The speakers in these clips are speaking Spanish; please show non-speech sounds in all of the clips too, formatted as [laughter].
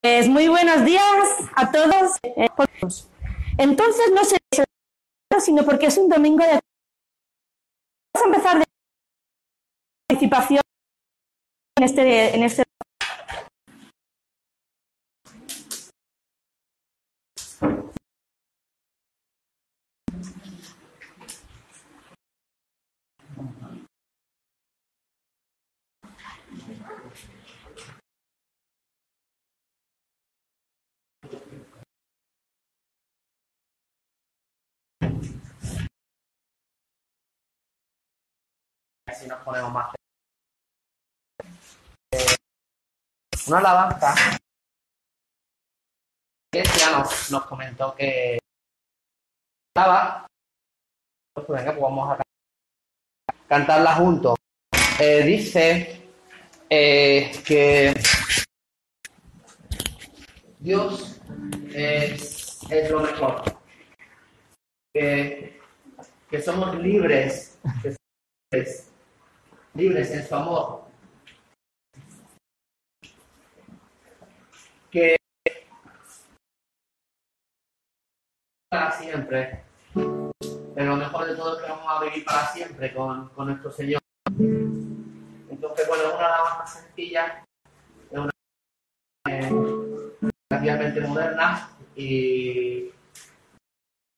Pues muy buenos días a todos. Entonces no se sino porque es un domingo de... Vamos a empezar de participación en este, en este Así nos ponemos más. Una alabanza. Iglesia nos, nos comentó que estaba. Pues venga, pues vamos a cantarla juntos. Eh, dice eh, que Dios es, es lo mejor. Que, que somos libres, que somos libres, libres en su amor. Que para siempre. Pero lo mejor de todo es que vamos a vivir para siempre con, con nuestro Señor. Entonces, bueno, es una alabanza sencilla, es una eh, relativamente moderna y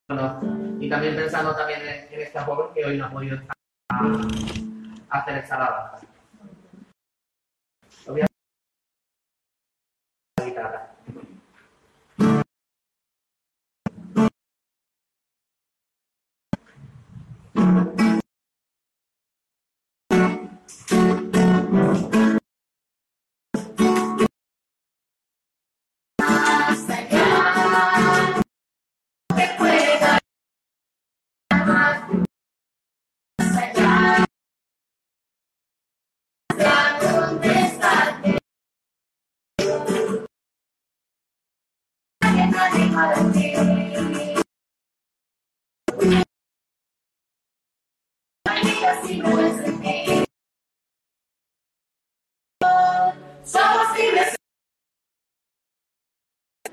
bueno, y también pensando también en, en esta joven que hoy no ha podido estar hacer alabanza. Lo voy a la guitarra.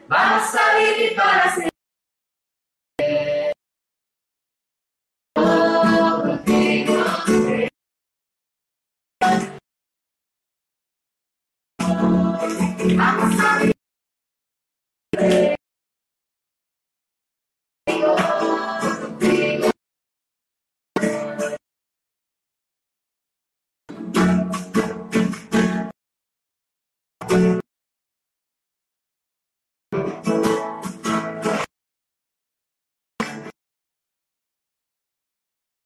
Vamos a vivir para siempre. Vamos a vivir.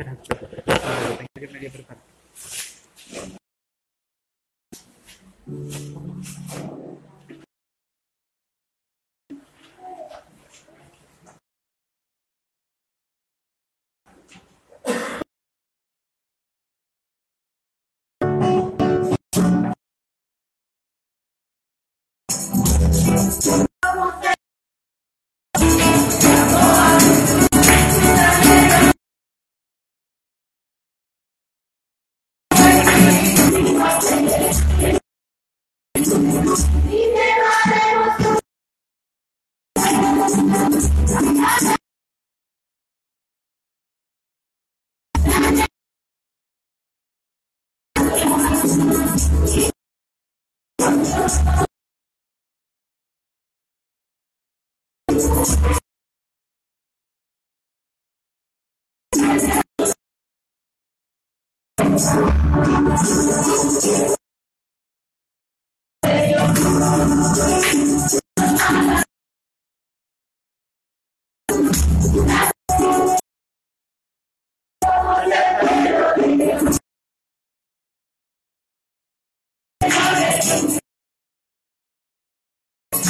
Lo tengo que medio preparar. Me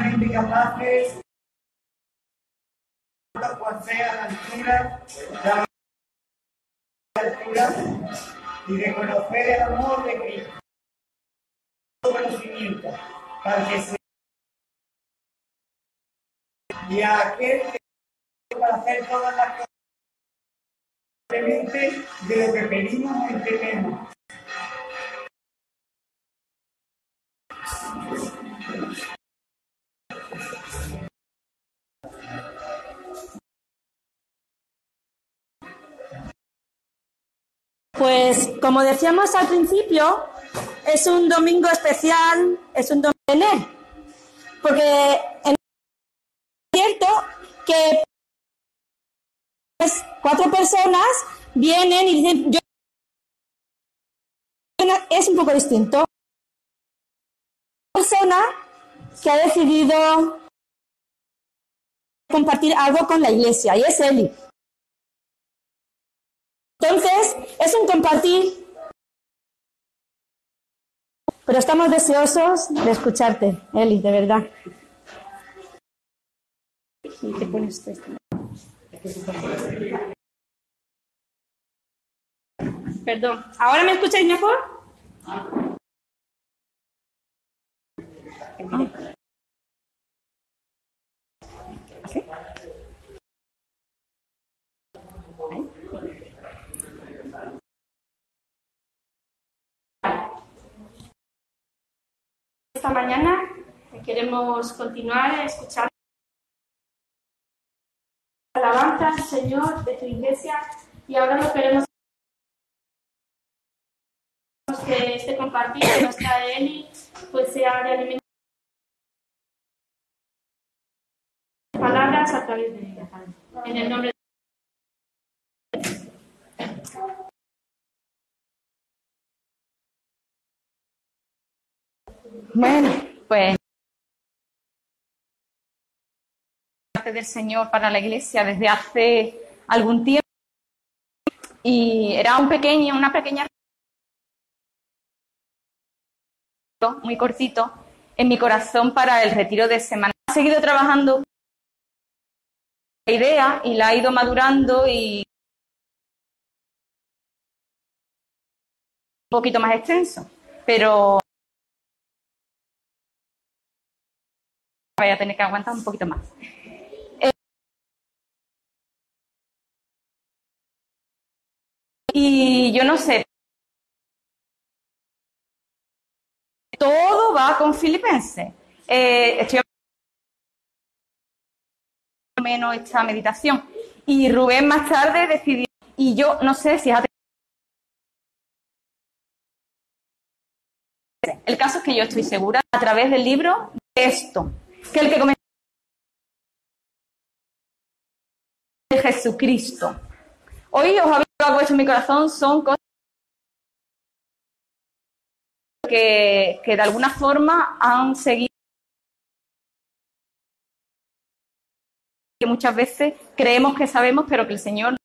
plenamente capaces, cual sea la altura, la altura, y de conocer el amor de Cristo, todo conocimiento, para que se y a aquel que para hacer todas las cosas de lo que pedimos o entendemos. Pues como decíamos al principio, es un domingo especial, es un domingo de porque en- cierto que cuatro personas vienen y dicen, yo es un poco distinto. Una persona que ha decidido compartir algo con la iglesia y es Eli. Entonces, es un compartir, pero estamos deseosos de escucharte, Eli, de verdad. Y te pones. Perdón, ¿ahora me escucháis mejor? Esta mañana queremos continuar escuchando alabanzas, Señor, de tu iglesia y ahora lo queremos que este compartir que nos trae Eli pues sea de alimento palabras a través de ella. En el nombre Bueno, pues parte del Señor para la iglesia desde hace algún tiempo y era un pequeño, una pequeña muy cortito en mi corazón para el retiro de semana. He seguido trabajando la idea y la ha ido madurando y un poquito más extenso, pero voy a tener que aguantar un poquito más. Eh, y yo no sé, todo va con Filipenses. Eh, estoy menos esta meditación. Y Rubén más tarde decidió, y yo no sé si es El caso es que yo estoy segura a través del libro de esto, que el que comenzó de Jesucristo. Hoy os habéis algo hecho en mi corazón, son cosas que, que de alguna forma han seguido que muchas veces creemos que sabemos, pero que el Señor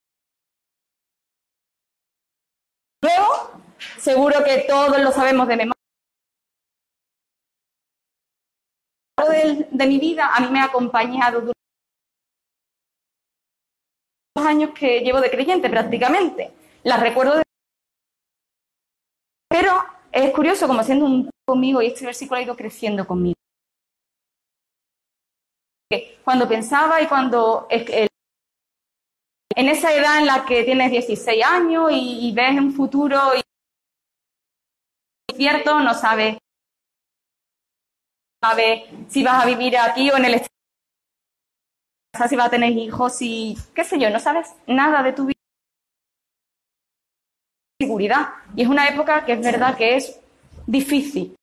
luego seguro que todos lo sabemos de memoria. De, mi vida a mí me ha acompañado durante los años que llevo de creyente prácticamente. Las recuerdo de... Pero es curioso como siendo un conmigo y este versículo ha ido creciendo conmigo. Cuando pensaba y cuando en esa edad en la que tienes 16 años y, y ves un futuro y cierto, no sabes, sabes si vas a vivir aquí o en el extranjero, si vas a tener hijos y qué sé yo, no sabes nada de tu vida. Seguridad. Y es una época que es verdad que es difícil.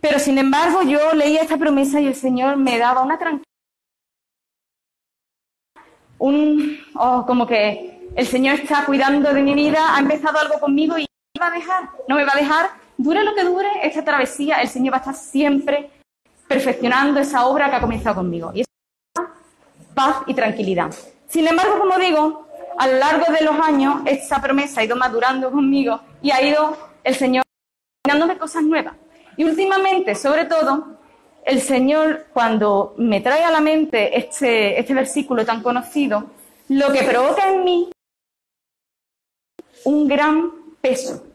Pero sin embargo, yo leía esta promesa y el Señor me daba una tranquilidad un, oh, como que el Señor está cuidando de mi vida, ha empezado algo conmigo y no me va a dejar, no me va a dejar, dure lo que dure esta travesía, el Señor va a estar siempre perfeccionando esa obra que ha comenzado conmigo. Y es paz y tranquilidad. Sin embargo, como digo, a lo largo de los años, esta promesa ha ido madurando conmigo y ha ido el Señor dándome cosas nuevas. Y últimamente, sobre todo, el Señor, cuando me trae a la mente este, este versículo tan conocido, lo que provoca en mí un gran peso.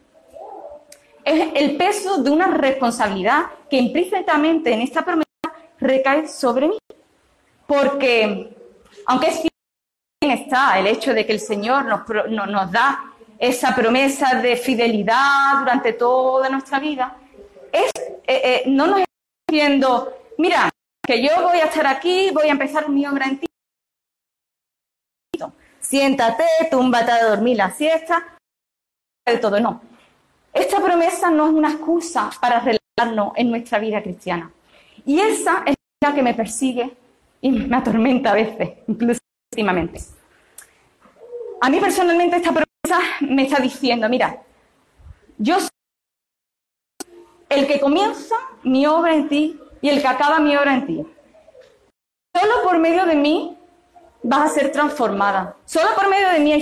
Es el peso de una responsabilidad que implícitamente en esta promesa recae sobre mí. Porque, aunque es bien está el hecho de que el Señor nos, no- nos da esa promesa de fidelidad durante toda nuestra vida, es, eh, eh, no nos está diciendo, mira, que yo voy a estar aquí, voy a empezar mi obra en ti. Siéntate, túmbate a dormir la siesta, de todo, no. Esta promesa no es una excusa para relajarnos en nuestra vida cristiana. Y esa es la que me persigue y me atormenta a veces, incluso últimamente. A mí personalmente esta promesa me está diciendo, mira, yo soy el que comienza mi obra en ti y el que acaba mi obra en ti. Solo por medio de mí vas a ser transformada. Solo por medio de mí hay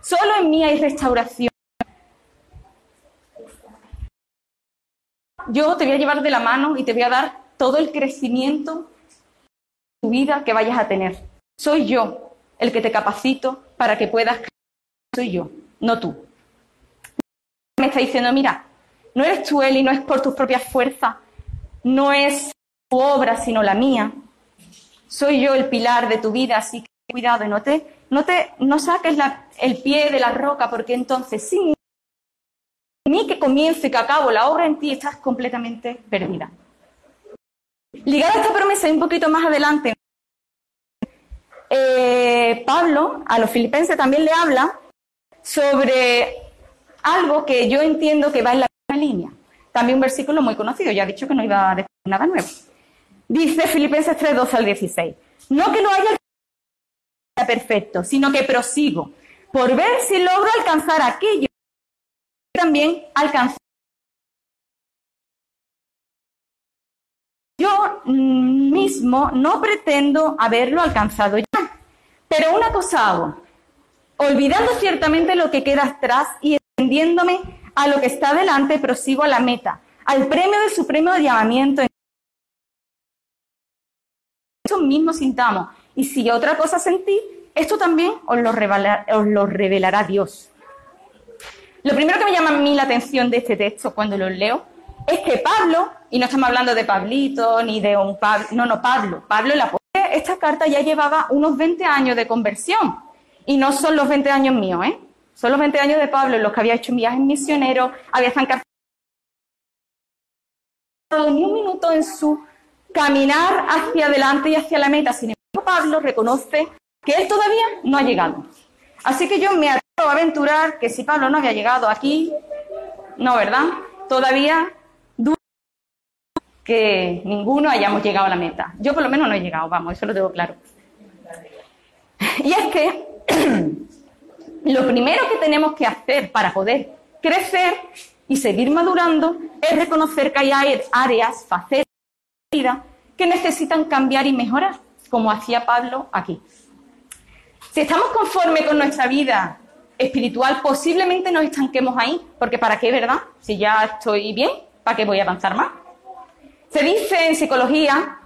solo en mí hay restauración. Yo te voy a llevar de la mano y te voy a dar todo el crecimiento de tu vida que vayas a tener. Soy yo el que te capacito para que puedas crecer. Soy yo, no tú. Me está diciendo, mira, no eres tú, Eli, no es por tus propias fuerzas, no es tu obra, sino la mía. Soy yo el pilar de tu vida, así que cuidado y no te, no te, no saques el pie de la roca, porque entonces sin que comience y que acabo la obra en ti, estás completamente perdida. Ligada a esta promesa un poquito más adelante, eh, Pablo a los filipenses también le habla sobre algo que yo entiendo que va en la misma línea. También un versículo muy conocido, ya he dicho que no iba a decir nada nuevo. Dice Filipenses 3, 12 al 16. No que lo haya perfecto, sino que prosigo por ver si logro alcanzar aquello que también alcanzar. Yo mismo no pretendo haberlo alcanzado ya, pero una cosa hago, olvidando ciertamente lo que queda atrás y extendiéndome a lo que está delante, prosigo a la meta, al premio del supremo llamamiento. Esto mismo sintamos. Y si otra cosa sentí, esto también os lo revelará Dios. Lo primero que me llama a mí la atención de este texto cuando lo leo es que Pablo, y no estamos hablando de Pablito ni de un Pablo, no, no, Pablo, Pablo apóstol, esta carta ya llevaba unos 20 años de conversión. Y no son los 20 años míos, ¿eh? Son los 20 años de Pablo en los que había hecho viajes misioneros, había estado ni un minuto en su caminar hacia adelante y hacia la meta. Sin embargo, Pablo reconoce que él todavía no ha llegado. Así que yo me aventurar que si Pablo no había llegado aquí, no, ¿verdad? Todavía dudo que ninguno hayamos llegado a la meta. Yo por lo menos no he llegado, vamos, eso lo tengo claro. Y es que [clears throat] lo primero que tenemos que hacer para poder crecer y seguir madurando es reconocer que hay áreas, facetas de la vida que necesitan cambiar y mejorar, como hacía Pablo aquí. Si estamos conformes con nuestra vida espiritual, posiblemente nos estanquemos ahí, porque ¿para qué, verdad? Si ya estoy bien, ¿para qué voy a avanzar más? Se dice en psicología,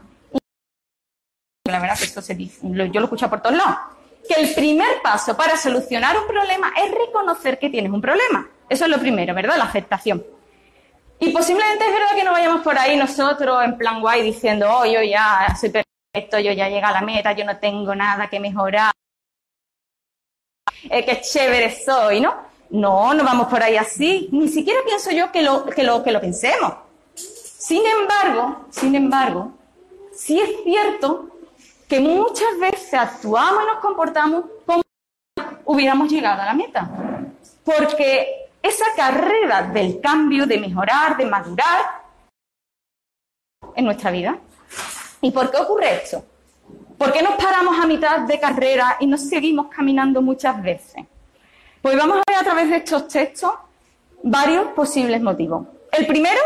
la verdad que esto se dice, yo lo escucho por todos lados, que el primer paso para solucionar un problema es reconocer que tienes un problema. Eso es lo primero, ¿verdad? La aceptación. Y posiblemente es verdad que no vayamos por ahí nosotros en plan guay diciendo, oh, yo ya soy perfecto, yo ya llegué a la meta, yo no tengo nada que mejorar, eh, qué chévere soy, ¿no? No, no vamos por ahí así. Ni siquiera pienso yo que lo, que lo, que lo pensemos. Sin embargo, sin embargo, sí es cierto que muchas veces actuamos y nos comportamos como hubiéramos llegado a la meta. Porque esa carrera del cambio, de mejorar, de madurar en nuestra vida. ¿Y por qué ocurre esto? ¿Por qué nos paramos a mitad de carrera y nos seguimos caminando muchas veces? Pues vamos a ver a través de estos textos varios posibles motivos. El primero,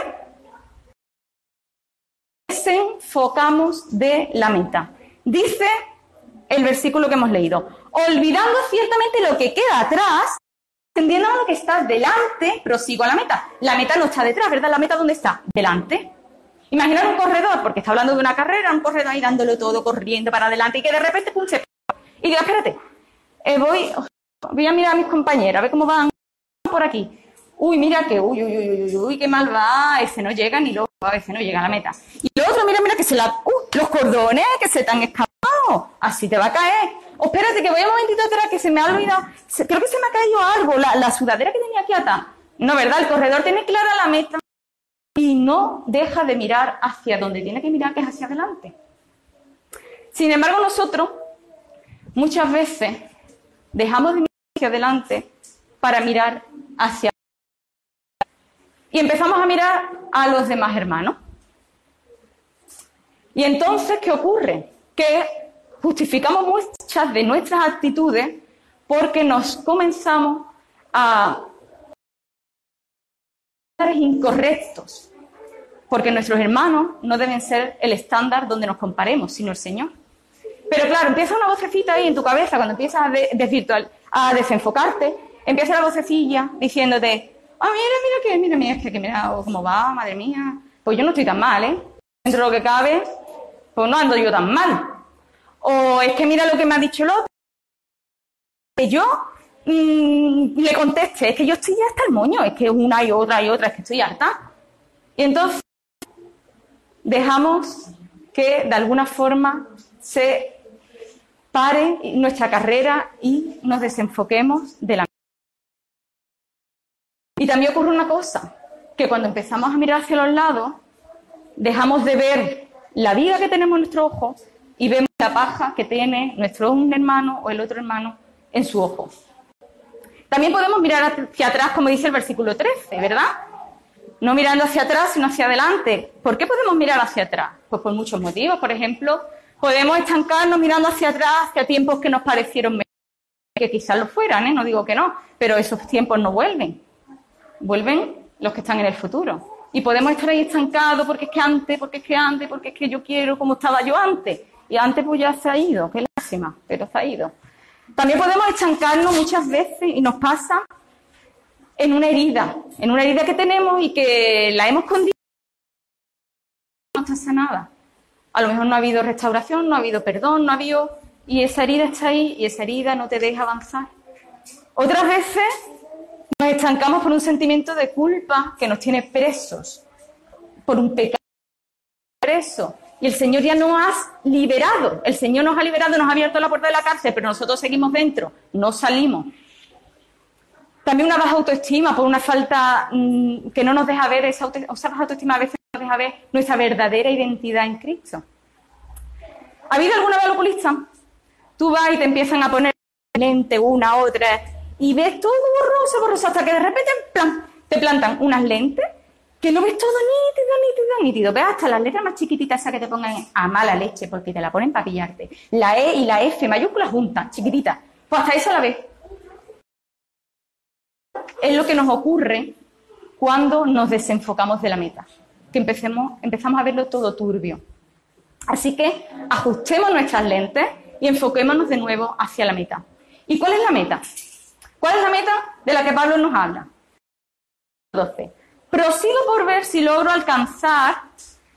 desenfocamos de la meta. Dice el versículo que hemos leído, olvidando ciertamente lo que queda atrás, entendiendo lo que está delante, prosigo a la meta. La meta no está detrás, ¿verdad? La meta ¿dónde está? Delante. Imaginar un corredor, porque está hablando de una carrera, un corredor ahí dándolo todo, corriendo para adelante y que de repente pum, se... Y diga, espérate, eh, voy, voy a mirar a mis compañeras, a ver cómo van por aquí. Uy, mira que, uy, uy, uy, uy, uy, qué mal va, ese no llega ni luego a veces no llega a la meta. Y lo otro, mira, mira, que se la, uh, los cordones que se te han escapado, así te va a caer. Oh, espérate, que voy un momentito atrás, que se me ha olvidado, creo que se me ha caído algo, la, la sudadera que tenía aquí atrás. No, ¿verdad? El corredor tiene clara la meta y no deja de mirar hacia donde tiene que mirar, que es hacia adelante. Sin embargo, nosotros muchas veces dejamos de mirar hacia adelante para mirar hacia y empezamos a mirar a los demás hermanos. Y entonces, ¿qué ocurre? Que justificamos muchas de nuestras actitudes porque nos comenzamos a incorrectos, porque nuestros hermanos no deben ser el estándar donde nos comparemos, sino el Señor. Pero claro, empieza una vocecita ahí en tu cabeza cuando empiezas a, de- a desenfocarte, empieza la vocecilla diciéndote, ah, mira, mira que, mira, mira, es que, que mira cómo va, madre mía, pues yo no estoy tan mal, ¿eh? Dentro de lo que cabe, pues no ando yo tan mal. O es que mira lo que me ha dicho el otro. Que yo mm, le conteste, es que yo estoy ya hasta el moño, es que una y otra y otra, es que estoy harta. Y entonces dejamos que de alguna forma se pare nuestra carrera y nos desenfoquemos de la y también ocurre una cosa, que cuando empezamos a mirar hacia los lados, dejamos de ver la viga que tenemos en nuestro ojo y vemos la paja que tiene nuestro un hermano o el otro hermano en su ojo. También podemos mirar hacia atrás, como dice el versículo 13, ¿verdad? No mirando hacia atrás, sino hacia adelante. ¿Por qué podemos mirar hacia atrás? Pues por muchos motivos. Por ejemplo, podemos estancarnos mirando hacia atrás, hacia tiempos que nos parecieron mejores, que quizás lo fueran, ¿eh? no digo que no, pero esos tiempos no vuelven. Vuelven los que están en el futuro. Y podemos estar ahí estancados porque es que antes, porque es que antes, porque es que yo quiero como estaba yo antes. Y antes pues ya se ha ido, qué lástima, pero se ha ido. También podemos estancarnos muchas veces y nos pasa en una herida, en una herida que tenemos y que la hemos escondido no está sanada. A lo mejor no ha habido restauración, no ha habido perdón, no ha habido... Y esa herida está ahí y esa herida no te deja avanzar. Otras veces nos estancamos por un sentimiento de culpa que nos tiene presos, por un pecado preso. Y el Señor ya nos ha liberado. El Señor nos ha liberado, nos ha abierto la puerta de la cárcel, pero nosotros seguimos dentro, no salimos. También una baja autoestima por una falta mm, que no nos deja ver, esa, baja autoestima a veces no nos deja ver nuestra verdadera identidad en Cristo. ¿Ha habido alguna vez oculista? Tú vas y te empiezan a poner lente una, otra, y ves todo borroso, borroso, hasta que de repente te plantan unas lentes que lo ves todo nítido, nítido, nítido. Ves hasta las letras más chiquititas esas que te pongan a mala leche, porque te la ponen para pillarte. La E y la F mayúsculas juntas, chiquititas. Pues hasta esa la ves. Es lo que nos ocurre cuando nos desenfocamos de la meta, que empecemos, empezamos a verlo todo turbio. Así que ajustemos nuestras lentes y enfoquémonos de nuevo hacia la meta. ¿Y cuál es la meta? ¿Cuál es la meta de la que Pablo nos habla? 12. Prosigo por ver si logro alcanzar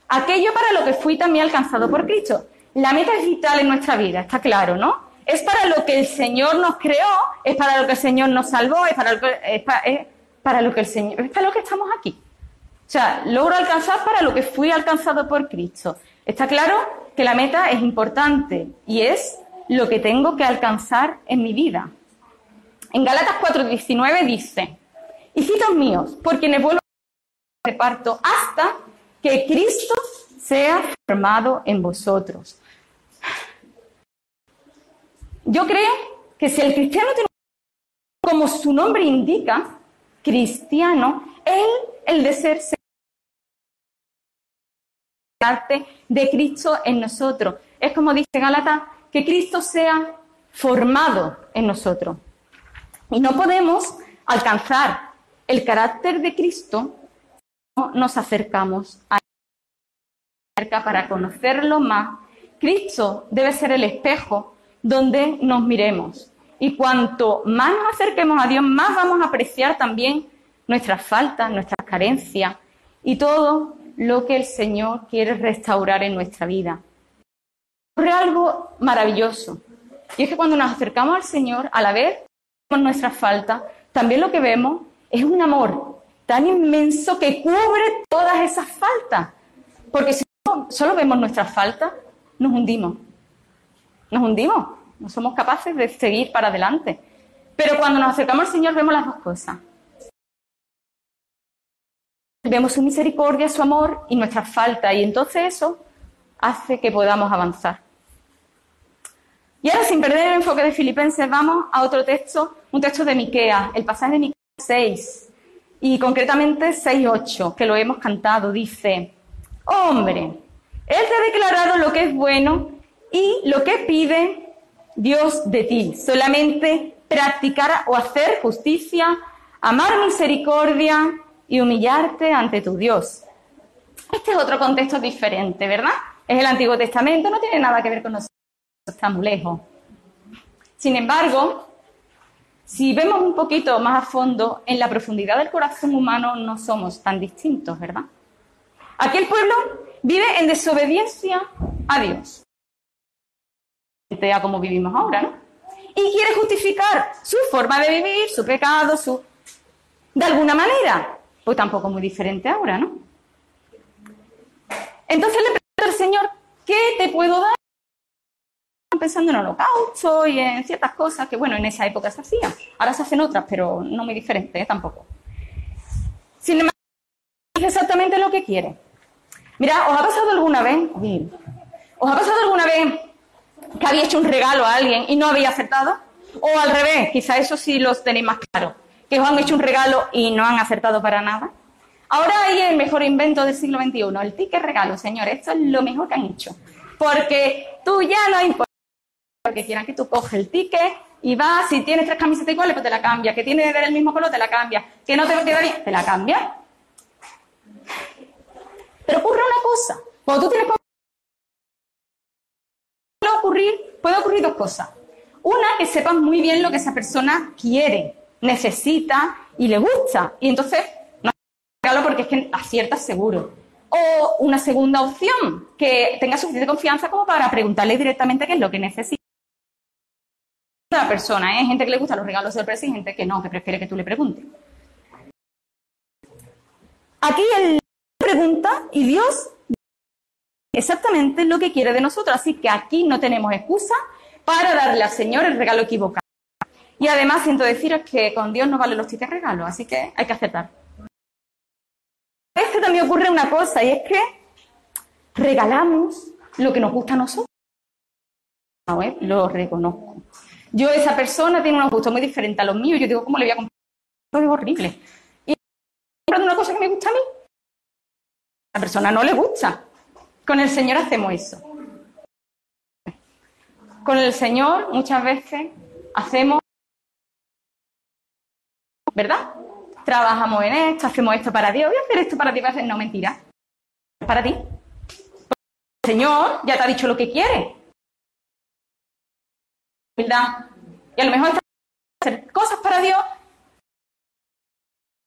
aquello para lo que fui también alcanzado por Cristo. La meta es vital en nuestra vida, está claro, ¿no? Es para lo que el Señor nos creó, es para lo que el Señor nos salvó, es para lo que, para lo que el Señor, es para lo que estamos aquí. O sea, logro alcanzar para lo que fui alcanzado por Cristo. Está claro que la meta es importante y es lo que tengo que alcanzar en mi vida. En Galatas 4:19 dice, hijitos míos, por quienes vuelvo reparto hasta que Cristo sea formado en vosotros. Yo creo que si el cristiano tiene como su nombre indica, cristiano, él, el de ser parte de Cristo en nosotros. es como dice Gálatas, que Cristo sea formado en nosotros. Y no podemos alcanzar el carácter de Cristo nos acercamos a Él para conocerlo más. Cristo debe ser el espejo donde nos miremos. Y cuanto más nos acerquemos a Dios, más vamos a apreciar también nuestras faltas, nuestras carencias y todo lo que el Señor quiere restaurar en nuestra vida. Ocurre algo maravilloso. Y es que cuando nos acercamos al Señor, a la vez nuestras faltas, también lo que vemos es un amor tan inmenso que cubre todas esas faltas. Porque si solo vemos nuestras faltas, nos hundimos. Nos hundimos. No somos capaces de seguir para adelante. Pero cuando nos acercamos al Señor vemos las dos cosas. Vemos su misericordia, su amor y nuestras faltas. Y entonces eso hace que podamos avanzar. Y ahora, sin perder el enfoque de Filipenses, vamos a otro texto, un texto de Miqueas, el pasaje de Miqueas 6, y concretamente 6.8, que lo hemos cantado, dice, hombre, Él te ha declarado lo que es bueno y lo que pide Dios de ti, solamente practicar o hacer justicia, amar misericordia y humillarte ante tu Dios. Este es otro contexto diferente, ¿verdad? Es el Antiguo Testamento, no tiene nada que ver con nosotros está lejos. Sin embargo, si vemos un poquito más a fondo, en la profundidad del corazón humano no somos tan distintos, ¿verdad? Aquel pueblo vive en desobediencia a Dios. A como vivimos ahora, ¿no? Y quiere justificar su forma de vivir, su pecado, su... De alguna manera. Pues tampoco muy diferente ahora, ¿no? Entonces le pregunta al Señor, ¿qué te puedo dar? Pensando en holocausto y en ciertas cosas que, bueno, en esa época se hacían. Ahora se hacen otras, pero no muy diferentes ¿eh? tampoco. Sin embargo, es exactamente lo que quiere. Mira, ¿os ha pasado alguna vez? ¿Os ha pasado alguna vez que había hecho un regalo a alguien y no había acertado? O al revés, quizá eso sí los tenéis más claro, que os han hecho un regalo y no han acertado para nada. Ahora hay el mejor invento del siglo XXI, el ticket regalo, señores. Esto es lo mejor que han hecho. Porque tú ya no importa que quieran que tú coges el ticket y vas, si tienes tres camisetas iguales, pues te la cambia. Que tiene el mismo color, te la cambia. Que no te queda bien, te la cambia. Pero ocurre una cosa. Cuando tú tienes puede ocurrir, puede ocurrir dos cosas. Una, que sepas muy bien lo que esa persona quiere, necesita y le gusta. Y entonces, no regalo porque es que aciertas seguro. O una segunda opción, que tenga suficiente confianza como para preguntarle directamente qué es lo que necesita la persona. ¿eh? Hay gente que le gusta los regalos sorpresa y gente que no, que prefiere que tú le preguntes. Aquí él pregunta y Dios exactamente lo que quiere de nosotros. Así que aquí no tenemos excusa para darle al Señor el regalo equivocado. Y además siento deciros que con Dios no valen los tickets regalos, así que hay que aceptar. Este también ocurre una cosa y es que regalamos lo que nos gusta a nosotros. Lo reconozco. Yo, esa persona tiene unos gustos muy diferentes a los míos. Yo digo, ¿cómo le voy a comprar? Esto es horrible. Y comprando una cosa que me gusta a mí. A la persona no le gusta. Con el Señor hacemos eso. Con el Señor muchas veces hacemos, ¿verdad? Trabajamos en esto, hacemos esto para Dios. Voy a hacer esto para ti. No, mentira. Para ti. el Señor ya te ha dicho lo que quiere humildad. Y a lo mejor hacer cosas para Dios,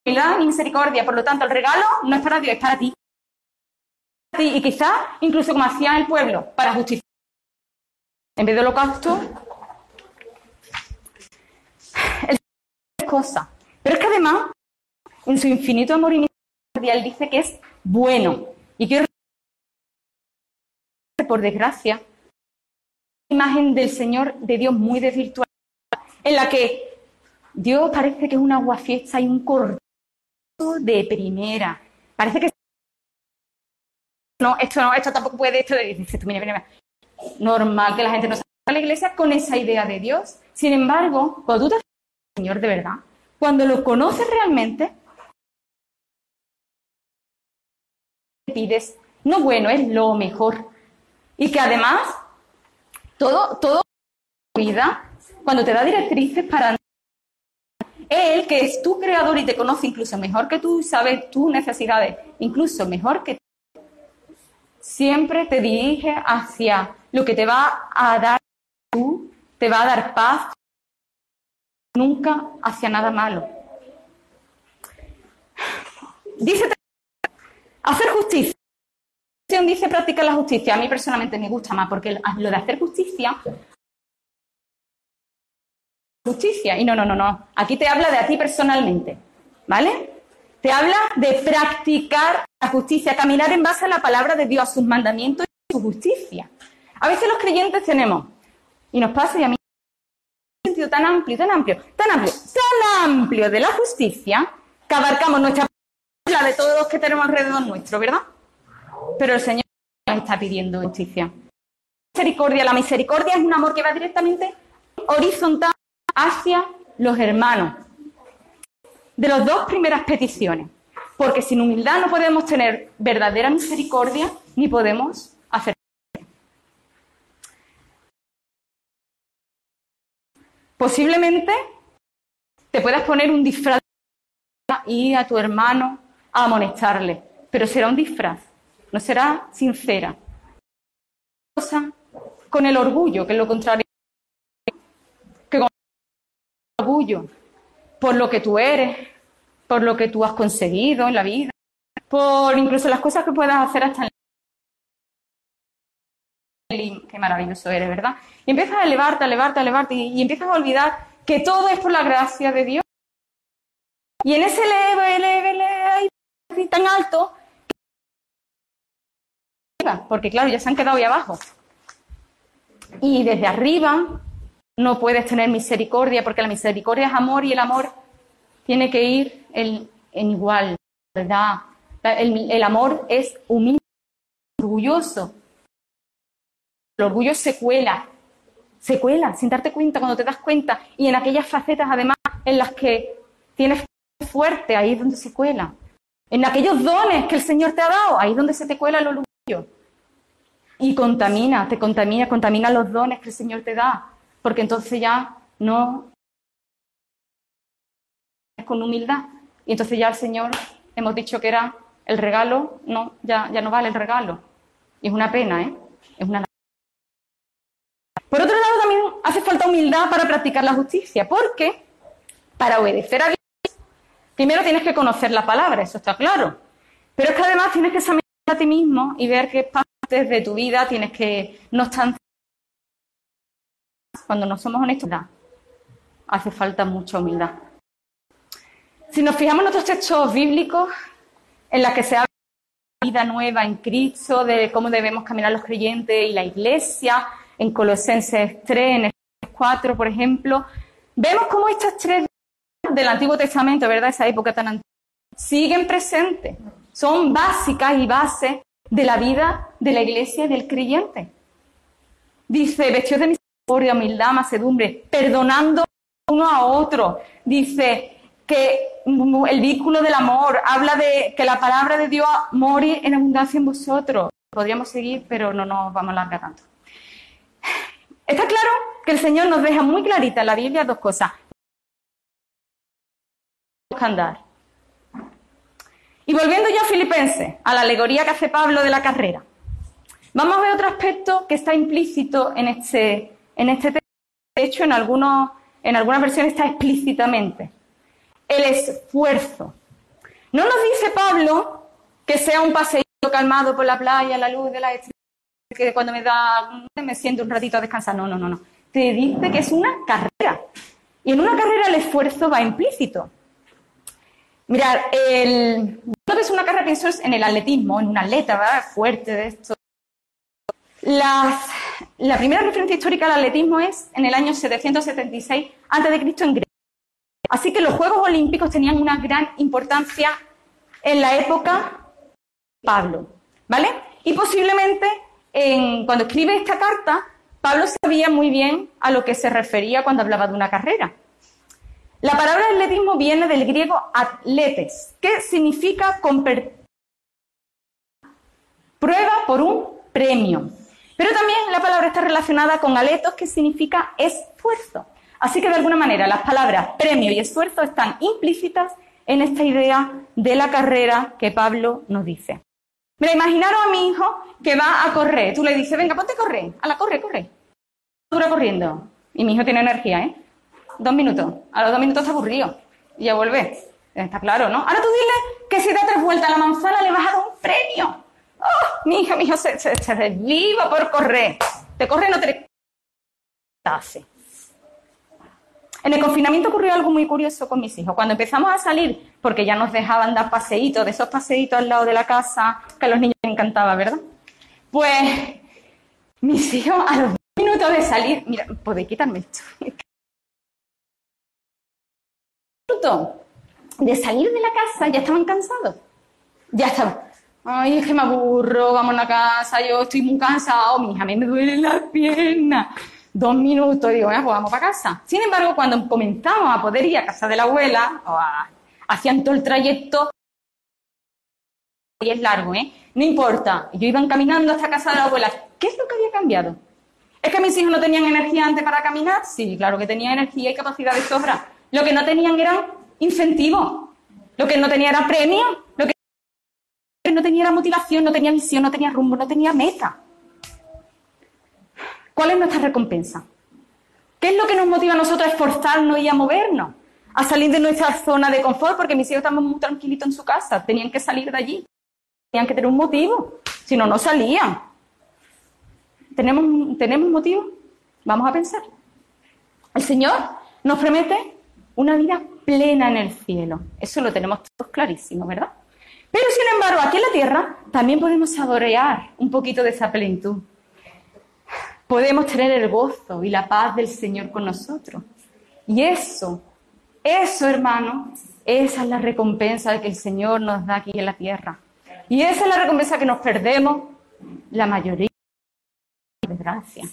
humildad y misericordia. Por lo tanto, el regalo no es para Dios, es para ti. Y quizás, incluso como hacía el pueblo, para justificar. En vez de holocausto, el es cosa. Pero es que además, en su infinito amor y misericordia, él dice que es bueno. Y quiero por desgracia, imagen del Señor, de Dios muy desvirtuada, en la que Dios parece que es una fiesta y un corto de primera. Parece que no, esto no, esto tampoco puede, esto dice, normal que la gente no salga a la iglesia con esa idea de Dios. Sin embargo, cuando tú te al Señor de verdad, cuando lo conoces realmente, pides no bueno, es lo mejor. Y que además Todo, todo vida, cuando te da directrices para él, que es tu creador y te conoce incluso mejor que tú, sabe tus necesidades, incluso mejor que tú, siempre te dirige hacia lo que te va a dar tú, te va a dar paz, nunca hacia nada malo. Dice hacer justicia. Dice practicar la justicia. A mí personalmente me gusta más porque lo de hacer justicia justicia. Y no, no, no, no. Aquí te habla de a ti personalmente. ¿Vale? Te habla de practicar la justicia, caminar en base a la palabra de Dios, a sus mandamientos y su justicia. A veces los creyentes tenemos, y nos pasa, y a mí, un sentido tan amplio, tan amplio, tan amplio, tan amplio de la justicia, que abarcamos nuestra la de todos los que tenemos alrededor nuestro, ¿verdad? Pero el Señor nos está pidiendo justicia. Misericordia, la misericordia es un amor que va directamente horizontal hacia los hermanos. De las dos primeras peticiones. Porque sin humildad no podemos tener verdadera misericordia ni podemos hacer. Posiblemente te puedas poner un disfraz y a tu hermano a amonestarle, pero será un disfraz, no será sincera. Con el orgullo, que es lo contrario orgullo por lo que tú eres, por lo que tú has conseguido en la vida, por incluso las cosas que puedas hacer hasta el... Qué maravilloso eres, ¿verdad? Y empiezas a elevarte, a elevarte, a elevarte y, empiezas a olvidar que todo es por la gracia de Dios. Y en ese eleve, eleve, eleve, tan alto, porque claro, ya se han quedado ahí abajo. Y desde arriba no puedes tener misericordia porque la misericordia es amor y el amor tiene que ir en, igual, ¿verdad? El, amor es humilde, orgulloso. El orgullo se cuela, se cuela sin darte cuenta cuando te das cuenta y en aquellas facetas además en las que tienes fuerte, ahí es donde se cuela. En aquellos dones que el Señor te ha dado, ahí es donde se te cuela el orgullo. Y contamina, te contamina, contamina los dones que el Señor te da porque entonces ya no es con humildad. Y entonces ya el Señor, hemos dicho que era el regalo, no, ya, ya no vale el regalo. Y es una pena, ¿eh? Es una por otro lado, también hace falta humildad para practicar la justicia, porque para obedecer a Dios, primero tienes que conocer la palabra, eso está claro. Pero es que además tienes que examinar a ti mismo y ver qué partes de tu vida tienes que, no están cuando no somos honestos, hace falta mucha humildad. Si nos fijamos en otros textos bíblicos en los que se habla de vida nueva en Cristo, de cómo debemos caminar los creyentes y la iglesia, en Colosenses 3, en el 4, por ejemplo, vemos cómo estas tres del Antiguo Testamento, ¿verdad? Esa época tan antigua, siguen presentes. Son básicas y bases de la vida de la iglesia y del creyente. Dice, vestidos de humildad, macedumbre, perdonando uno a otro. Dice que el vínculo del amor habla de que la palabra de Dios mori en abundancia en vosotros. Podríamos seguir, pero no nos vamos a alargar tanto. Está claro que el Señor nos deja muy clarita en la Biblia dos cosas. Andar. Y volviendo ya a Filipenses, a la alegoría que hace Pablo de la carrera, vamos a ver otro aspecto que está implícito en este en este texto, de hecho, en, algunos, en algunas versiones está explícitamente. El esfuerzo. No nos dice Pablo que sea un paseo calmado por la playa, la luz de la estrella, que cuando me da, me siento un ratito a descansar. No, no, no, no. Te dice que es una carrera. Y en una carrera el esfuerzo va implícito. Mirad, el, no ves una carrera, pienso en el atletismo, en un atleta ¿verdad? fuerte de esto. La primera referencia histórica al atletismo es en el año 776 a.C. en Grecia. Así que los Juegos Olímpicos tenían una gran importancia en la época de Pablo, ¿vale? Y posiblemente cuando escribe esta carta, Pablo sabía muy bien a lo que se refería cuando hablaba de una carrera. La palabra atletismo viene del griego atletes, que significa prueba por un premio. Pero también la palabra está relacionada con aletos, que significa esfuerzo. Así que de alguna manera las palabras premio y esfuerzo están implícitas en esta idea de la carrera que Pablo nos dice. Mira, imaginaros a mi hijo que va a correr. Tú le dices, venga, ponte a correr. A la corre, corre. Dura corriendo. Y mi hijo tiene energía, ¿eh? Dos minutos. A los dos minutos está aburrido. Y ya vuelve. Está claro, ¿no? Ahora tú dile que si da tres vueltas a la manzana le vas a dar un premio. ¡Oh! Mi hija, mi hijo se, se, se desviva por correr. Te corre no te hace. En el confinamiento ocurrió algo muy curioso con mis hijos. Cuando empezamos a salir, porque ya nos dejaban dar paseitos, de esos paseitos al lado de la casa, que a los niños les encantaba, ¿verdad? Pues mis hijos a los minutos de salir, mira, podéis quitarme esto. De salir de la casa ya estaban cansados. Ya estaban. Ay, es que me aburro, vamos a la casa, yo estoy muy cansado, mi hija, me duelen las piernas dos minutos digo, pues vamos para casa. Sin embargo, cuando comenzamos a poder ir a casa de la abuela, hacían todo el trayecto, y es largo, ¿eh? No importa. Yo iban caminando hasta casa de la abuela. ¿Qué es lo que había cambiado? ¿Es que mis hijos no tenían energía antes para caminar? Sí, claro que tenían energía y capacidad de sobra. Lo que no tenían eran incentivos. Lo que no tenía era premio. Lo que no tenía era motivación, no tenía visión, no tenía rumbo, no tenía meta. ¿Cuál es nuestra recompensa? ¿Qué es lo que nos motiva a nosotros a esforzarnos y a movernos? A salir de nuestra zona de confort, porque mis hijos estaban muy tranquilitos en su casa, tenían que salir de allí, tenían que tener un motivo, si no, no salían. ¿Tenemos, ¿Tenemos motivo? Vamos a pensar. El Señor nos promete una vida plena en el cielo. Eso lo tenemos todos clarísimo, ¿verdad? Pero sin embargo, aquí en la tierra también podemos saborear un poquito de esa plenitud podemos tener el gozo y la paz del Señor con nosotros. Y eso, eso hermano, esa es la recompensa que el Señor nos da aquí en la tierra. Y esa es la recompensa que nos perdemos la mayoría de desgracia.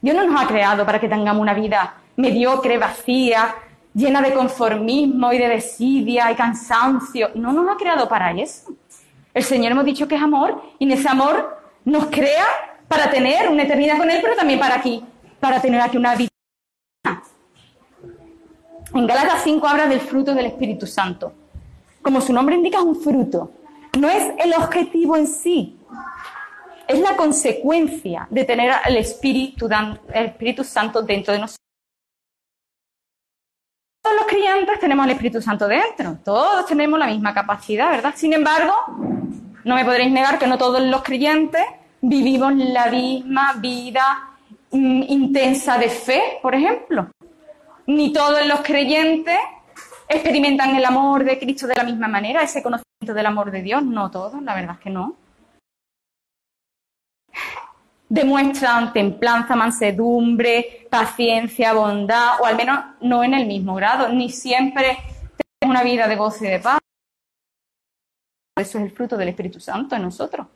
Dios no nos ha creado para que tengamos una vida mediocre, vacía, llena de conformismo y de desidia y cansancio. No nos ha creado para eso. El Señor hemos dicho que es amor y en ese amor nos crea para tener una eternidad con Él, pero también para aquí, para tener aquí una vida. En Gálatas 5 habla del fruto del Espíritu Santo. Como su nombre indica, es un fruto. No es el objetivo en sí, es la consecuencia de tener el el Espíritu Santo dentro de nosotros. Todos los creyentes tenemos el Espíritu Santo dentro, todos tenemos la misma capacidad, ¿verdad? Sin embargo, no me podréis negar que no todos los creyentes vivimos la misma vida mm, intensa de fe, por ejemplo. Ni todos los creyentes experimentan el amor de Cristo de la misma manera, ese conocimiento del amor de Dios, no todos, la verdad es que no. Demuestran templanza, mansedumbre, paciencia, bondad, o al menos no en el mismo grado, ni siempre tenemos una vida de gozo y de paz. Eso es el fruto del Espíritu Santo en nosotros.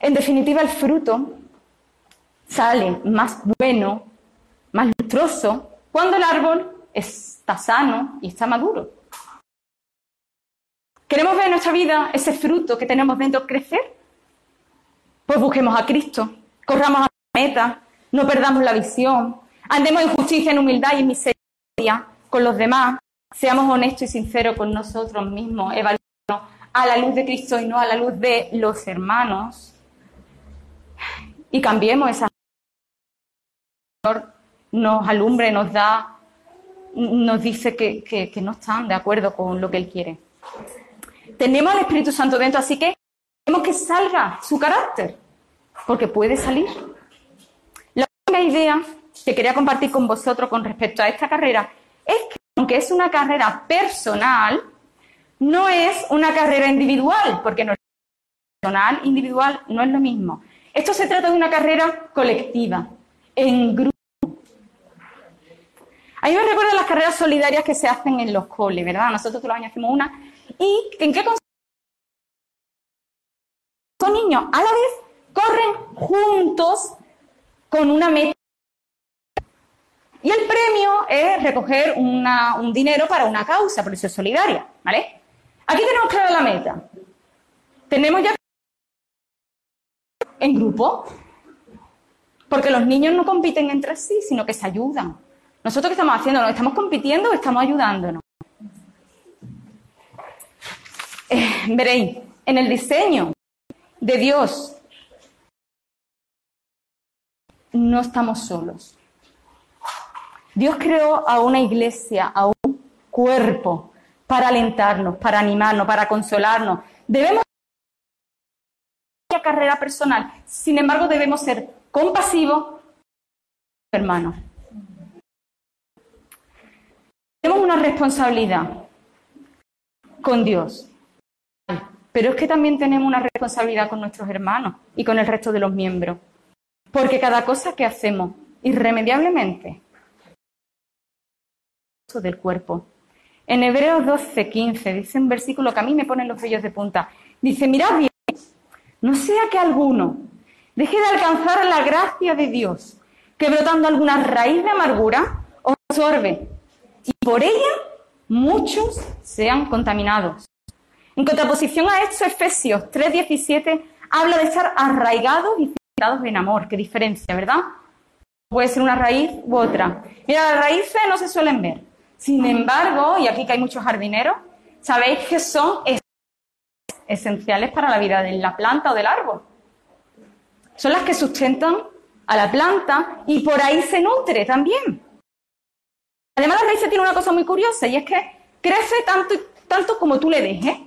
En definitiva, el fruto sale más bueno, más lustroso, cuando el árbol está sano y está maduro. ¿Queremos ver en nuestra vida ese fruto que tenemos dentro crecer? Pues busquemos a Cristo, corramos a la meta, no perdamos la visión, andemos en justicia, en humildad y en miseria con los demás, seamos honestos y sinceros con nosotros mismos, evaluemos a la luz de Cristo y no a la luz de los hermanos y cambiemos esa nos alumbre, nos da, nos dice que, que, no están de acuerdo con lo que Él quiere. Tenemos al Espíritu Santo dentro, así que queremos que salga su carácter, porque puede salir. La única idea que quería compartir con vosotros con respecto a esta carrera es que, aunque es una carrera personal, no es una carrera individual, porque no es personal, individual, no es lo mismo. Esto se trata de una carrera colectiva, en grupo. A mí me recuerda las carreras solidarias que se hacen en los coles, ¿verdad? Nosotros todos los años hacemos una. ¿Y en qué consiste? Niños a la vez corren juntos con una meta. Y el premio es recoger un dinero para una causa, por eso es solidaria, ¿vale? Aquí tenemos clara la meta. Tenemos ya en grupo. Porque los niños no compiten entre sí, sino que se ayudan. ¿Nosotros qué estamos haciendo? ¿Nos estamos compitiendo o estamos ayudándonos? Eh, veréis, en el diseño de Dios no estamos solos. Dios creó a una iglesia, a un cuerpo, para alentarnos, para animarnos, para consolarnos. Debemos carrera personal, sin embargo debemos ser compasivos, hermanos. Tenemos una responsabilidad con Dios, pero es que también tenemos una responsabilidad con nuestros hermanos y con el resto de los miembros, porque cada cosa que hacemos irremediablemente del cuerpo. En Hebreos 12, 15 dice un versículo que a mí me ponen los vellos de punta. Dice, mirad bien, no sea que alguno deje de alcanzar la gracia de Dios, que brotando alguna raíz de amargura os absorbe, y por ella muchos sean contaminados. En contraposición a esto, Efesios 3:17 habla de estar arraigados y cimentados en amor. Qué diferencia, ¿verdad? Puede ser una raíz u otra. Mira, las raíces no se suelen ver. Sin embargo, y aquí que hay muchos jardineros, sabéis que son esenciales para la vida de la planta o del árbol. Son las que sustentan a la planta y por ahí se nutre también. Además, la raíz tiene una cosa muy curiosa y es que crece tanto, tanto como tú le dejes.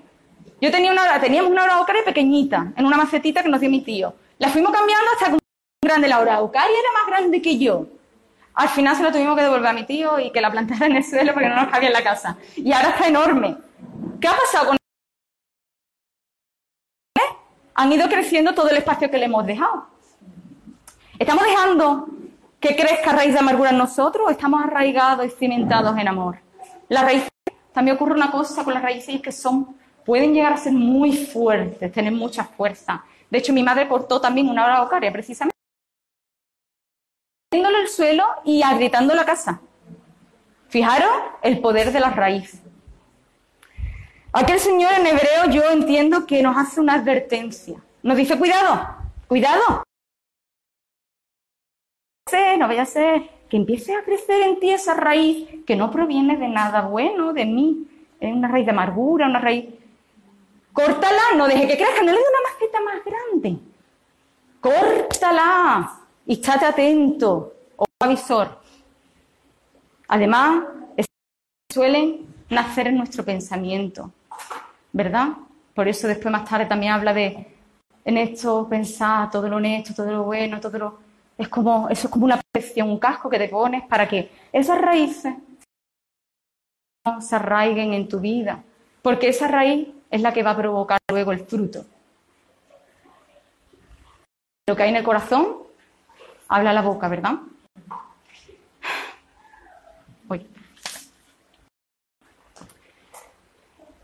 Yo tenía una, teníamos una araucaria pequeñita en una macetita que nos dio mi tío. La fuimos cambiando hasta que un grande la araucaria era más grande que yo. Al final se lo tuvimos que devolver a mi tío y que la plantara en el suelo porque no nos cabía en la casa. Y ahora está enorme. ¿Qué ha pasado con han ido creciendo todo el espacio que le hemos dejado. ¿Estamos dejando que crezca raíz de amargura en nosotros o estamos arraigados y cimentados en amor? Las raíces, también ocurre una cosa con las raíces que son, pueden llegar a ser muy fuertes, tener mucha fuerza. De hecho, mi madre cortó también una araucaria, precisamente. Poniéndole el suelo y agrietando la casa. Fijaros el poder de la raíz. Aquel Señor en hebreo yo entiendo que nos hace una advertencia. Nos dice, cuidado, cuidado. No vaya a ser que empiece a crecer en ti esa raíz que no proviene de nada bueno, de mí. Es una raíz de amargura, una raíz... Córtala, no deje que crezca, no le dé una maceta más grande. Córtala y estate atento, o avisor. Además, suelen nacer en nuestro pensamiento. ¿verdad? Por eso después más tarde también habla de en esto pensar todo lo honesto, todo lo bueno, todo lo... Es como, eso es como una protección, un casco que te pones para que esas raíces se arraiguen en tu vida, porque esa raíz es la que va a provocar luego el fruto. Lo que hay en el corazón habla la boca, ¿verdad?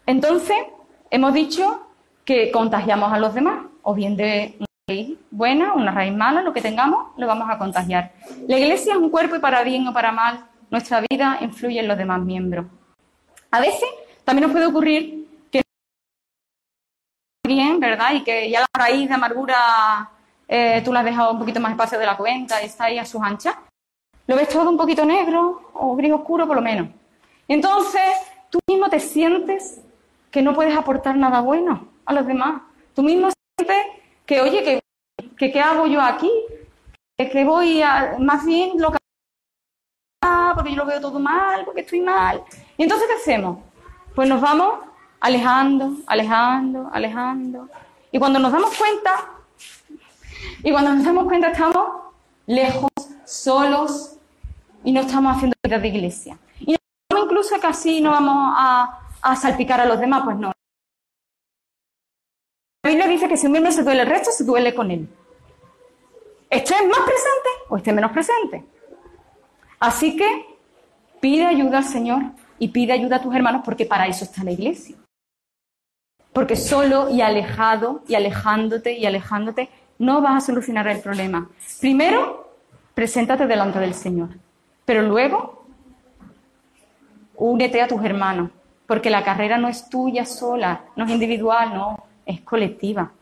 Entonces, hemos dicho que contagiamos a los demás, o bien de una raíz buena, una raíz mala, lo que tengamos, lo vamos a contagiar. La iglesia es un cuerpo y para bien o para mal, nuestra vida influye en los demás miembros. A veces también nos puede ocurrir Y que ya la raíz de amargura eh, tú la has dejado un poquito más espacio de la cuenta y está ahí a sus anchas. Lo ves todo un poquito negro o gris oscuro por lo menos. Entonces, tú mismo te sientes que no puedes aportar nada bueno a los demás. Tú mismo sientes que, oye, que, ¿qué hago yo aquí? Que, voy a, más bien lo que porque yo lo veo todo mal, porque estoy mal. ¿Y entonces qué hacemos? Pues nos vamos alejando, alejando, alejando. Y cuando nos damos cuenta, y cuando nos damos cuenta estamos lejos, solos, y no estamos haciendo vida de iglesia. Y incluso casi no vamos a, a salpicar a los demás, pues no. La Biblia dice que si un miembro se duele el resto, se duele con él. ¿Esté más presente o esté menos presente? Así que pide ayuda al Señor y pide ayuda a tus hermanos porque para eso está la iglesia. Porque solo y alejado y alejándote y alejándote no vas a solucionar el problema. Primero, preséntate delante del Señor. Pero luego, únete a tus hermanos porque la carrera no es tuya sola, no es individual, no, es colectiva.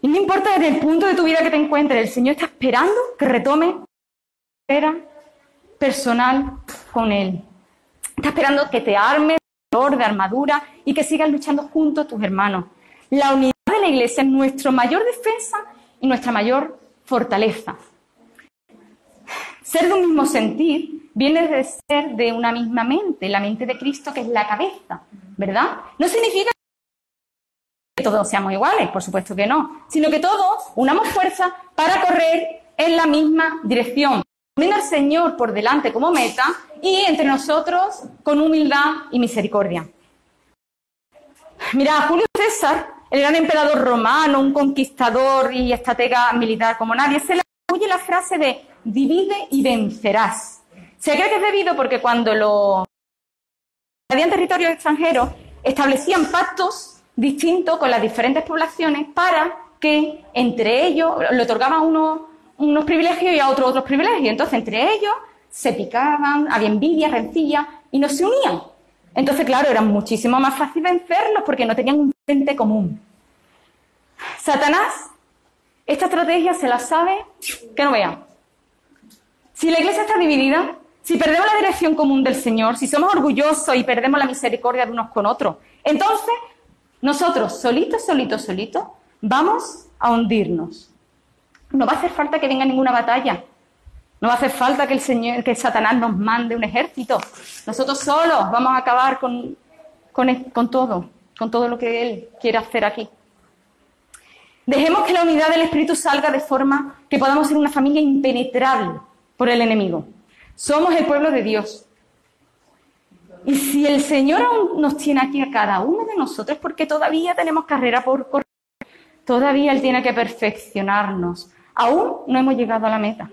Y no importa desde el punto de tu vida que te encuentres, el Señor está esperando que retome era personal con Él. Está esperando que te armes de armadura y que sigas luchando junto a tus hermanos. La unidad de la iglesia es nuestra mayor defensa y nuestra mayor fortaleza. Ser de un mismo sentir viene de ser de una misma mente, la mente de Cristo que es la cabeza, ¿verdad? No significa que todos seamos iguales, por supuesto que no, sino que todos unamos fuerza para correr en la misma dirección, poniendo al Señor por delante como meta y entre nosotros con humildad y misericordia. Mira, Julio César, el gran emperador romano, un conquistador y estratega militar como nadie, se le atribuye la frase de divide y vencerás. Se cree que es debido porque cuando los invadían territorios extranjeros establecían pactos distintos con las diferentes poblaciones para que entre ellos le otorgaban unos, unos privilegios y a otros otros privilegios. Entonces, entre ellos se picaban, había envidia, rencilla y no se unían. Entonces, claro, era muchísimo más fácil vencerlos porque no tenían un frente común. Satanás, esta estrategia se la sabe que no vean. Si la iglesia está dividida, si perdemos la dirección común del Señor, si somos orgullosos y perdemos la misericordia de unos con otros, entonces nosotros, solitos, solitos, solitos, vamos a hundirnos. No va a hacer falta que venga ninguna batalla. No va a hacer falta que el Señor, que Satanás nos mande un ejército. Nosotros solos vamos a acabar con, con, con todo, con todo lo que Él quiere hacer aquí. Dejemos que la unidad del Espíritu salga de forma que podamos ser una familia impenetrable por el enemigo. Somos el pueblo de Dios. Y si el Señor aún nos tiene aquí a cada uno de nosotros, porque todavía tenemos carrera por correr, todavía Él tiene que perfeccionarnos. Aún no hemos llegado a la meta.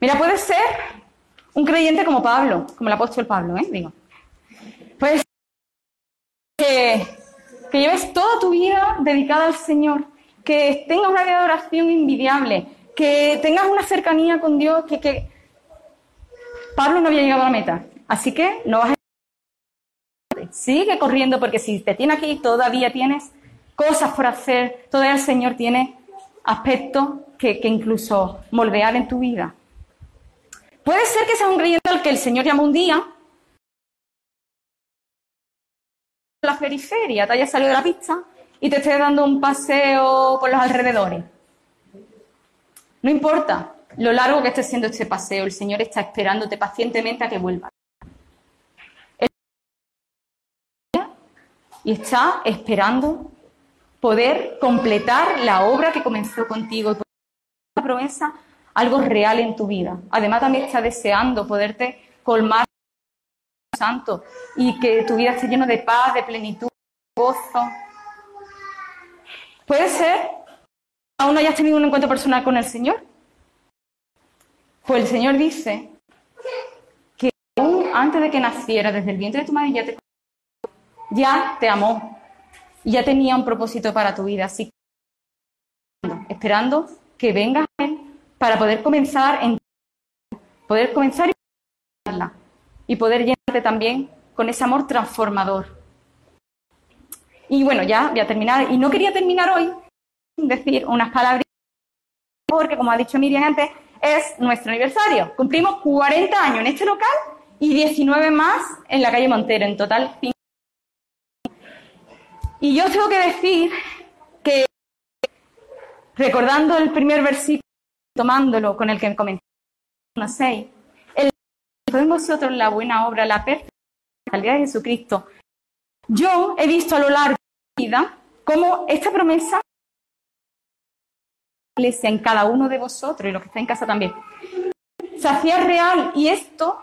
Mira, puede ser un creyente como Pablo, como el apóstol Pablo, ¿eh? Digo. Puede ser que, lleves toda tu vida dedicada al Señor, que tengas una vida de oración invidiable, que tengas una cercanía con Dios, que, que Pablo no había llegado a la meta. Así que no vas a... Sigue corriendo porque si te tiene aquí todavía tienes cosas por hacer, todavía el Señor tiene aspectos que, que incluso moldear en tu vida. Puede ser que seas un creyente al que el Señor llamó un día la periferia, te haya salido de la pista y te esté dando un paseo por los alrededores. No importa lo largo que esté siendo este paseo, el Señor está esperándote pacientemente a que vuelvas. Y está esperando poder completar la obra que comenzó contigo, la promesa algo real en tu vida. Además, también está deseando poderte colmar santo y que tu vida esté llena de paz, de plenitud, de gozo. Puede ser aún no hayas tenido un encuentro personal con el Señor. Pues el Señor dice que aún antes de que naciera, desde el vientre de tu madre, ya te amó ya tenía un propósito para tu vida. Así que esperando que vengas a Él para poder comenzar en poder comenzar y poder llenarte también con ese amor transformador. Y bueno, ya voy a terminar. Y no quería terminar hoy sin decir unas palabras, porque como ha dicho Miriam antes, es nuestro aniversario. Cumplimos 40 años en este local y 19 más en la calle Montero, en total 5. Y yo tengo que decir que, recordando el primer versículo, tomándolo con el que comenté, 6, el en vosotros la buena obra, la perfecta de Jesucristo. Yo he visto a lo largo de mi vida cómo esta promesa iglesia en cada uno de vosotros y los que está en casa también se hacía real y esto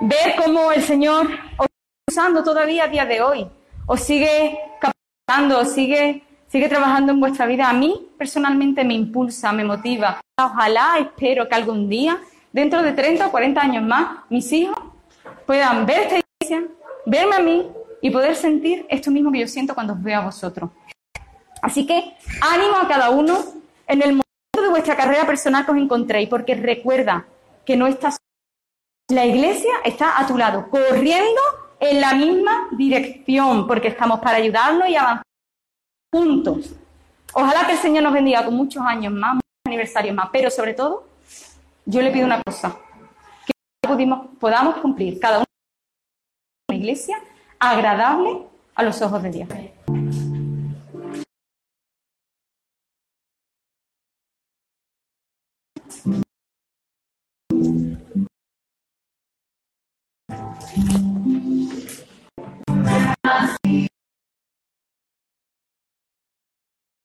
ver cómo el Señor os está usando todavía a día de hoy os sigue capacitando, os sigue sigue trabajando en vuestra vida, a mí personalmente me impulsa, me motiva. Ojalá, espero que algún día, dentro de 30 o 40 años más, mis hijos puedan ver esta iglesia, verme a mí y poder sentir esto mismo que yo siento cuando os veo a vosotros. Así que ánimo a cada uno en el momento de vuestra carrera personal que os encontréis, porque recuerda que no estás. La iglesia está a tu lado, corriendo en la misma dirección, porque estamos para ayudarnos y avanzar juntos. Ojalá que el Señor nos bendiga con muchos años más, muchos aniversarios más, pero sobre todo, yo le pido una cosa, que podamos cumplir cada uno una iglesia agradable a los ojos de Dios.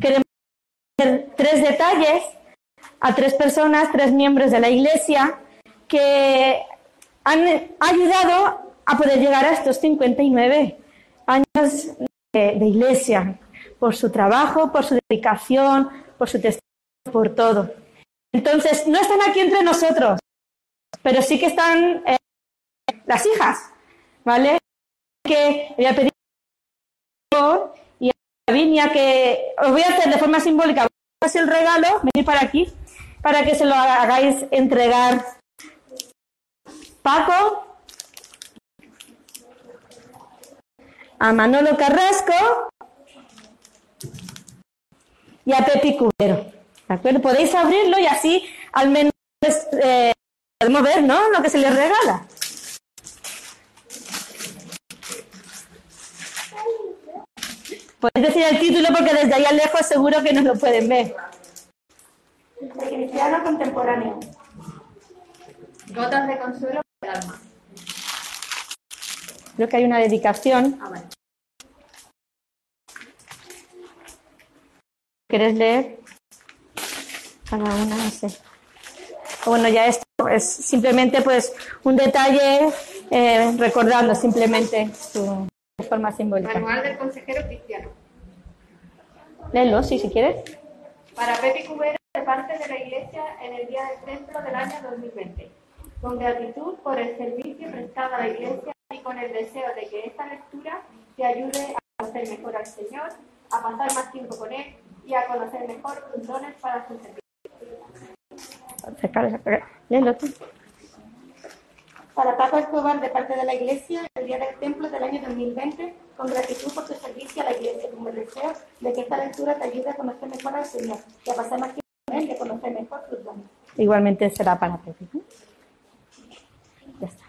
Queremos hacer tres detalles a tres personas, tres miembros de la Iglesia que han ayudado a poder llegar a estos 59 años de, Iglesia, por su trabajo, por su dedicación, por su testimonio, por todo. Entonces, no están aquí entre nosotros, pero sí que están eh, las hijas, ¿vale? Que voy a pedir y a Lavinia que os voy a hacer de forma simbólica el regalo, venir para aquí, para que se lo hagáis entregar Paco, a Manolo Carrasco y a Pepi Cubero. ¿De acuerdo? Podéis abrirlo y así al menos eh, podemos ver, ¿no? Lo que se les regala. Podéis decir el título porque desde allá lejos seguro que nos lo pueden ver. Cristiano contemporáneo. Gotas de consuelo para el alma. Creo que hay una dedicación. Ah, vale. ¿Quieres leer? Cada una, no sé. Bueno, ya esto es simplemente pues un detalle eh, recordando simplemente su forma simbólica. Manual del consejero cristiano. Léelo, sí, si quieres. Para Pepe Cubero, de parte de la Iglesia en el Día del Templo del año 2020. Con gratitud por el servicio prestado a la Iglesia y con el deseo de que esta lectura te ayude a conocer mejor al Señor, a pasar más tiempo con Él y a conocer mejor tus dones para su servicio. Léelo tú. Para Paco Escobar, de parte de la Iglesia, el Día del Templo del año 2020, con gratitud por tu servicio a la Iglesia, con el deseo de que esta lectura te ayude a conocer mejor al Señor y a pasar más tiempo con Él y a conocer mejor sus dones. Igualmente será para Pepe. ¿no? Ya está.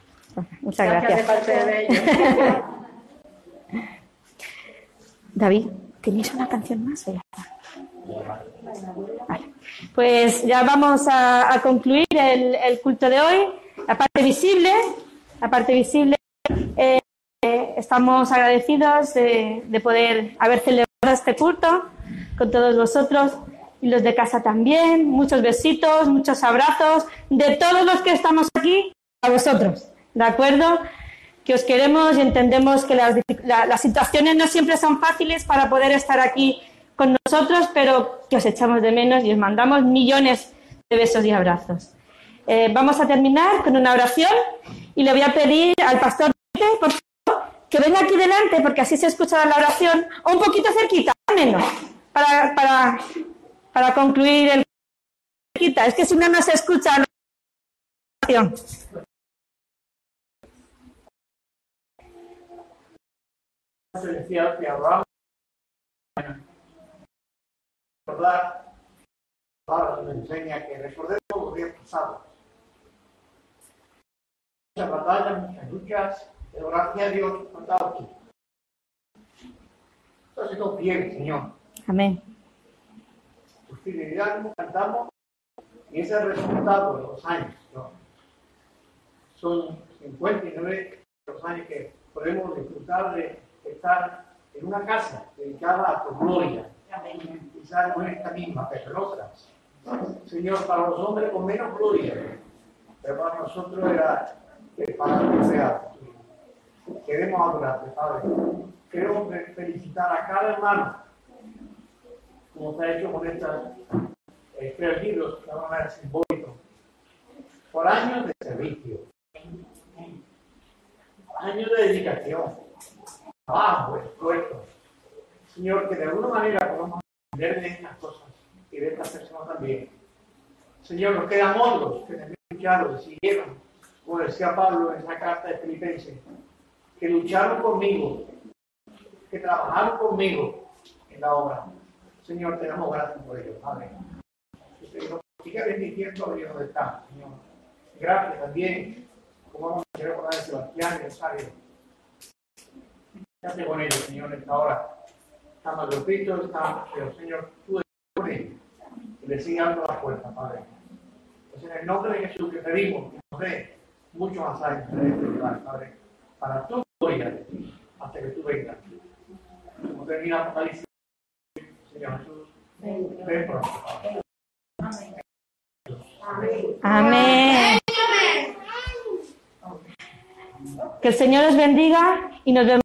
Muchas gracias. de parte de. [laughs] David, ¿tenéis una canción más o ya está? Vale. Pues ya vamos a, a concluir el, el culto de hoy. La parte visible, la parte visible, eh, estamos agradecidos de, de poder haber celebrado este culto con todos vosotros y los de casa también. Muchos besitos, muchos abrazos de todos los que estamos aquí a vosotros, ¿de acuerdo? Que os queremos y entendemos que las, las situaciones no siempre son fáciles para poder estar aquí con nosotros, pero que os echamos de menos y os mandamos millones de besos y abrazos. Eh, vamos a terminar con una oración y le voy a pedir al pastor por favor, que venga aquí delante porque así se escuchará la oración o un poquito cerquita, menos, para, para, para concluir el. Es que si no, no se escucha la oración. celestial que hablamos recordar la palabra nos enseña que recordemos los días pasados muchas batallas, muchas luchas pero gracias a Dios ha estado aquí. Entonces nos bien Señor. Amén. tu fidelidad como cantamos y ese es el resultado de los años ¿no? son 59 los años que podemos disfrutar de estar en una casa dedicada a tu gloria. Quizás no esta misma pero en otras. Señor para los hombres con menos gloria pero para nosotros era el Padre real queremos adorarte Padre queremos fe- felicitar a cada hermano como se ha hecho con estas eh, tres libros de una manera simbólica, por años de servicio, años de dedicación, trabajo, esfuerzo. Señor, que de alguna manera podamos aprender de estas cosas y de estas personas también. Señor, nos quedan otros que también lucharon, siguieron, como decía Pablo en esa carta de Filipenses, que lucharon conmigo, que trabajaron conmigo en la obra. Señor, te damos gracias por ello. Que Señor, siga bendiciendo allí donde está, Señor. Gracias también, como vamos a la de Sebastián y Rosario. Gracias con ellos, Señor, en esta hora. Está más grupito, está, pero Señor, tú con le sigue dando la fuerza, Padre. Pues en el nombre de Jesús que pedimos que nos dé mucho más años en este lugar, Padre, para tu gloria, hasta que tú vengas. Como termina Apocalipsis, Señor Jesús, ven pronto. Amén. Que el Señor os bendiga y nos vemos.